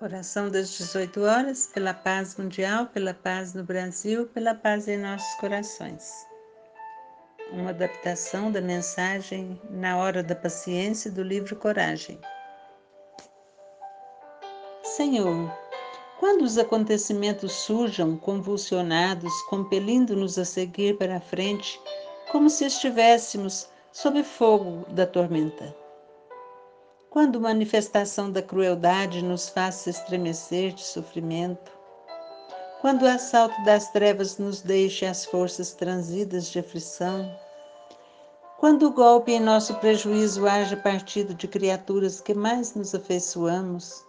Oração das 18 horas, pela paz mundial, pela paz no Brasil, pela paz em nossos corações. Uma adaptação da mensagem Na Hora da Paciência do livro Coragem. Senhor, quando os acontecimentos surjam convulsionados, compelindo-nos a seguir para a frente, como se estivéssemos sob fogo da tormenta quando manifestação da crueldade nos faça estremecer de sofrimento, quando o assalto das trevas nos deixe as forças transidas de aflição, quando o golpe em nosso prejuízo haja partido de criaturas que mais nos afeiçoamos,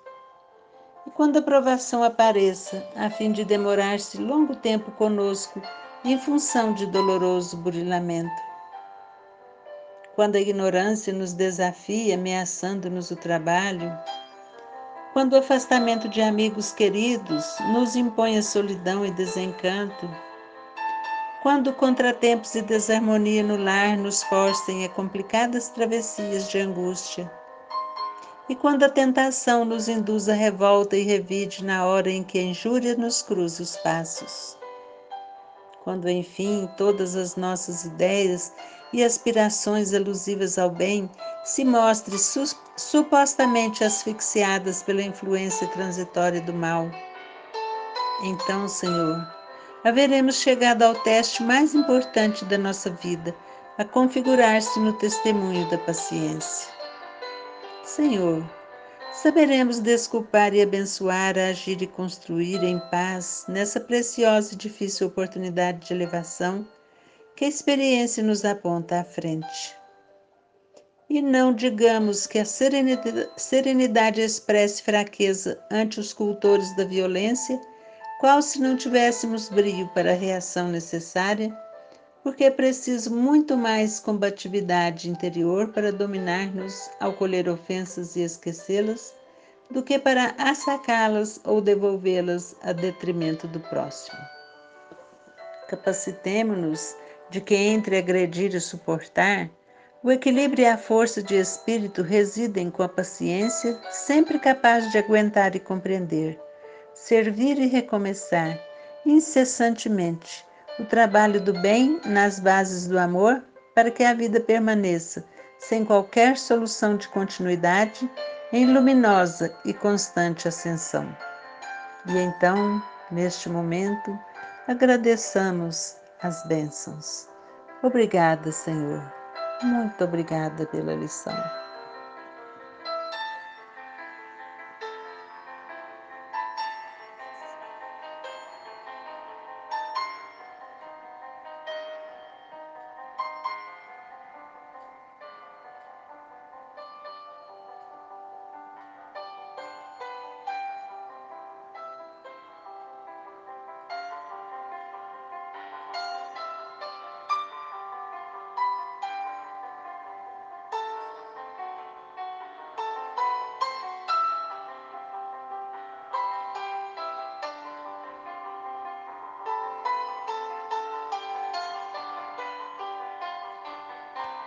e quando a provação apareça, a fim de demorar-se longo tempo conosco em função de doloroso burilamento, quando a ignorância nos desafia, ameaçando-nos o trabalho, quando o afastamento de amigos queridos nos impõe a solidão e desencanto, quando contratempos e desarmonia no lar nos forcem a complicadas travessias de angústia, e quando a tentação nos induz a revolta e revide na hora em que a injúria nos cruza os passos. Quando, enfim, todas as nossas ideias e aspirações alusivas ao bem se mostrem su supostamente asfixiadas pela influência transitória do mal. Então, Senhor, haveremos chegado ao teste mais importante da nossa vida, a configurar-se no testemunho da paciência. Senhor, saberemos desculpar e abençoar, agir e construir em paz nessa preciosa e difícil oportunidade de elevação que a experiência nos aponta à frente. E não digamos que a serenidade, serenidade expresse fraqueza ante os cultores da violência, qual se não tivéssemos brio para a reação necessária, porque é preciso muito mais combatividade interior para dominar-nos ao colher ofensas e esquecê-las, do que para assacá-las ou devolvê-las a detrimento do próximo. Capacitemo-nos de que entre agredir e suportar, o equilíbrio e a força de espírito residem com a paciência, sempre capaz de aguentar e compreender, servir e recomeçar, incessantemente, o trabalho do bem nas bases do amor para que a vida permaneça, sem qualquer solução de continuidade, em luminosa e constante ascensão. E então, neste momento, agradeçamos as bênçãos. Obrigada, Senhor. Muito obrigada pela lição.